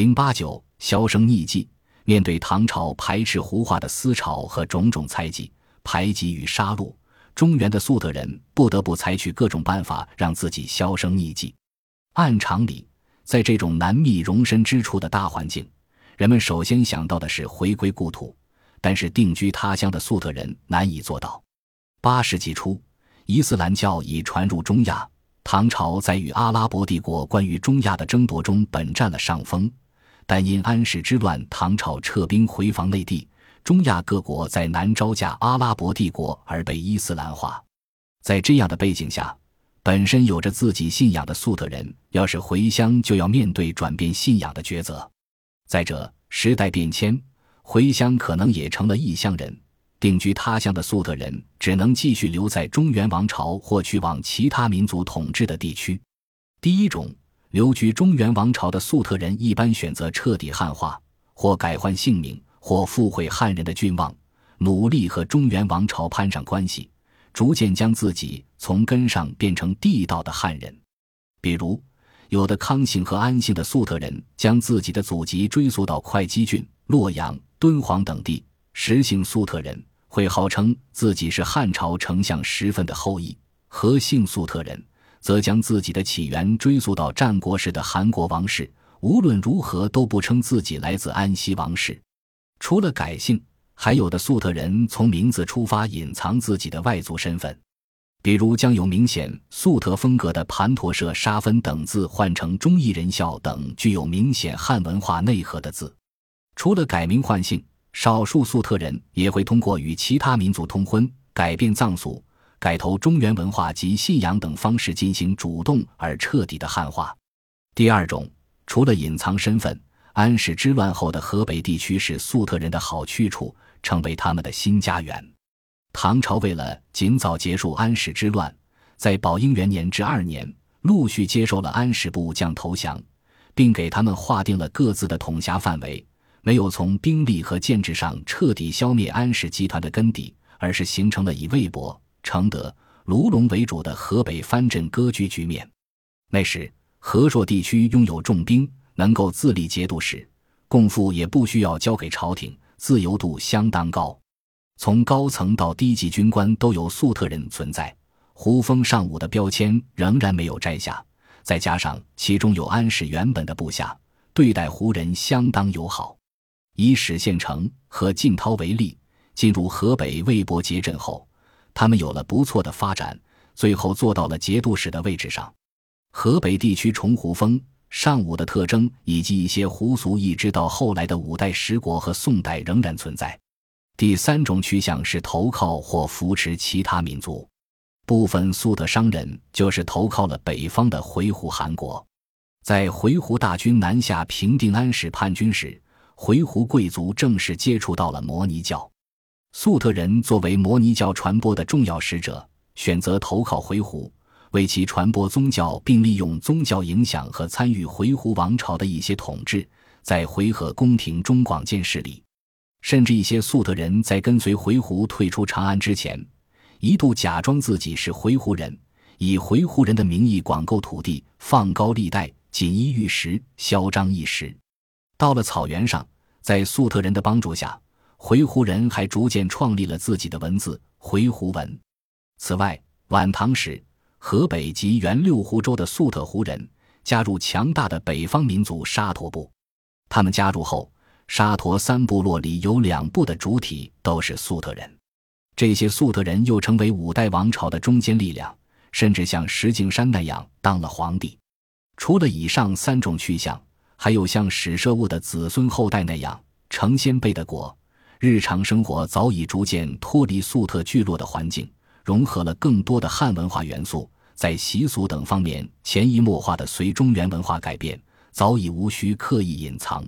零八九销声匿迹。面对唐朝排斥胡化的思潮和种种猜忌、排挤与杀戮，中原的粟特人不得不采取各种办法让自己销声匿迹。按常理，在这种难觅容身之处的大环境，人们首先想到的是回归故土。但是定居他乡的粟特人难以做到。八世纪初，伊斯兰教已传入中亚，唐朝在与阿拉伯帝国关于中亚的争夺中本占了上风。但因安史之乱，唐朝撤兵回防内地，中亚各国在南招架阿拉伯帝国而被伊斯兰化。在这样的背景下，本身有着自己信仰的粟特人，要是回乡，就要面对转变信仰的抉择。再者，时代变迁，回乡可能也成了异乡人。定居他乡的粟特人，只能继续留在中原王朝或去往其他民族统治的地区。第一种。留居中原王朝的粟特人一般选择彻底汉化，或改换姓名，或附会汉人的郡望，努力和中原王朝攀上关系，逐渐将自己从根上变成地道的汉人。比如，有的康姓和安姓的粟特人将自己的祖籍追溯到会稽郡、洛阳、敦煌等地；石姓粟特人会号称自己是汉朝丞相石分的后裔；何姓粟特人。则将自己的起源追溯到战国时的韩国王室，无论如何都不称自己来自安息王室。除了改姓，还有的粟特人从名字出发隐藏自己的外族身份，比如将有明显粟特风格的盘陀舍沙芬等字换成忠义仁孝等具有明显汉文化内核的字。除了改名换姓，少数粟特人也会通过与其他民族通婚、改变藏俗。改投中原文化及信仰等方式进行主动而彻底的汉化。第二种，除了隐藏身份，安史之乱后的河北地区是粟特人的好去处，成为他们的新家园。唐朝为了尽早结束安史之乱，在宝应元年至二年，陆续接受了安史部将投降，并给他们划定了各自的统辖范围，没有从兵力和建制上彻底消灭安史集团的根底，而是形成了以魏博。承德、卢龙为主的河北藩镇割据局面。那时，河朔地区拥有重兵，能够自立节度使，贡赋也不需要交给朝廷，自由度相当高。从高层到低级军官都有粟特人存在，胡风尚武的标签仍然没有摘下。再加上其中有安史原本的部下，对待胡人相当友好。以史宪成和晋涛为例，进入河北魏博节镇后。他们有了不错的发展，最后做到了节度使的位置上。河北地区崇胡风尚武的特征，以及一些胡俗，一直到后来的五代十国和宋代仍然存在。第三种趋向是投靠或扶持其他民族，部分粟特商人就是投靠了北方的回鹘汗国。在回鹘大军南下平定安史叛军时，回鹘贵族正式接触到了摩尼教。粟特人作为摩尼教传播的重要使者，选择投靠回鹘，为其传播宗教，并利用宗教影响和参与回鹘王朝的一些统治，在回纥宫廷中广建势力。甚至一些粟特人在跟随回鹘退出长安之前，一度假装自己是回鹘人，以回鹘人的名义广购土地，放高利贷，锦衣玉食，嚣张一时。到了草原上，在粟特人的帮助下。回鹘人还逐渐创立了自己的文字回鹘文。此外，晚唐时，河北及原六胡州的粟特胡人加入强大的北方民族沙陀部。他们加入后，沙陀三部落里有两部的主体都是粟特人。这些粟特人又成为五代王朝的中坚力量，甚至像石敬山那样当了皇帝。除了以上三种趋向，还有像史摄兀的子孙后代那样成先辈的果。日常生活早已逐渐脱离粟特聚落的环境，融合了更多的汉文化元素，在习俗等方面潜移默化的随中原文化改变，早已无需刻意隐藏。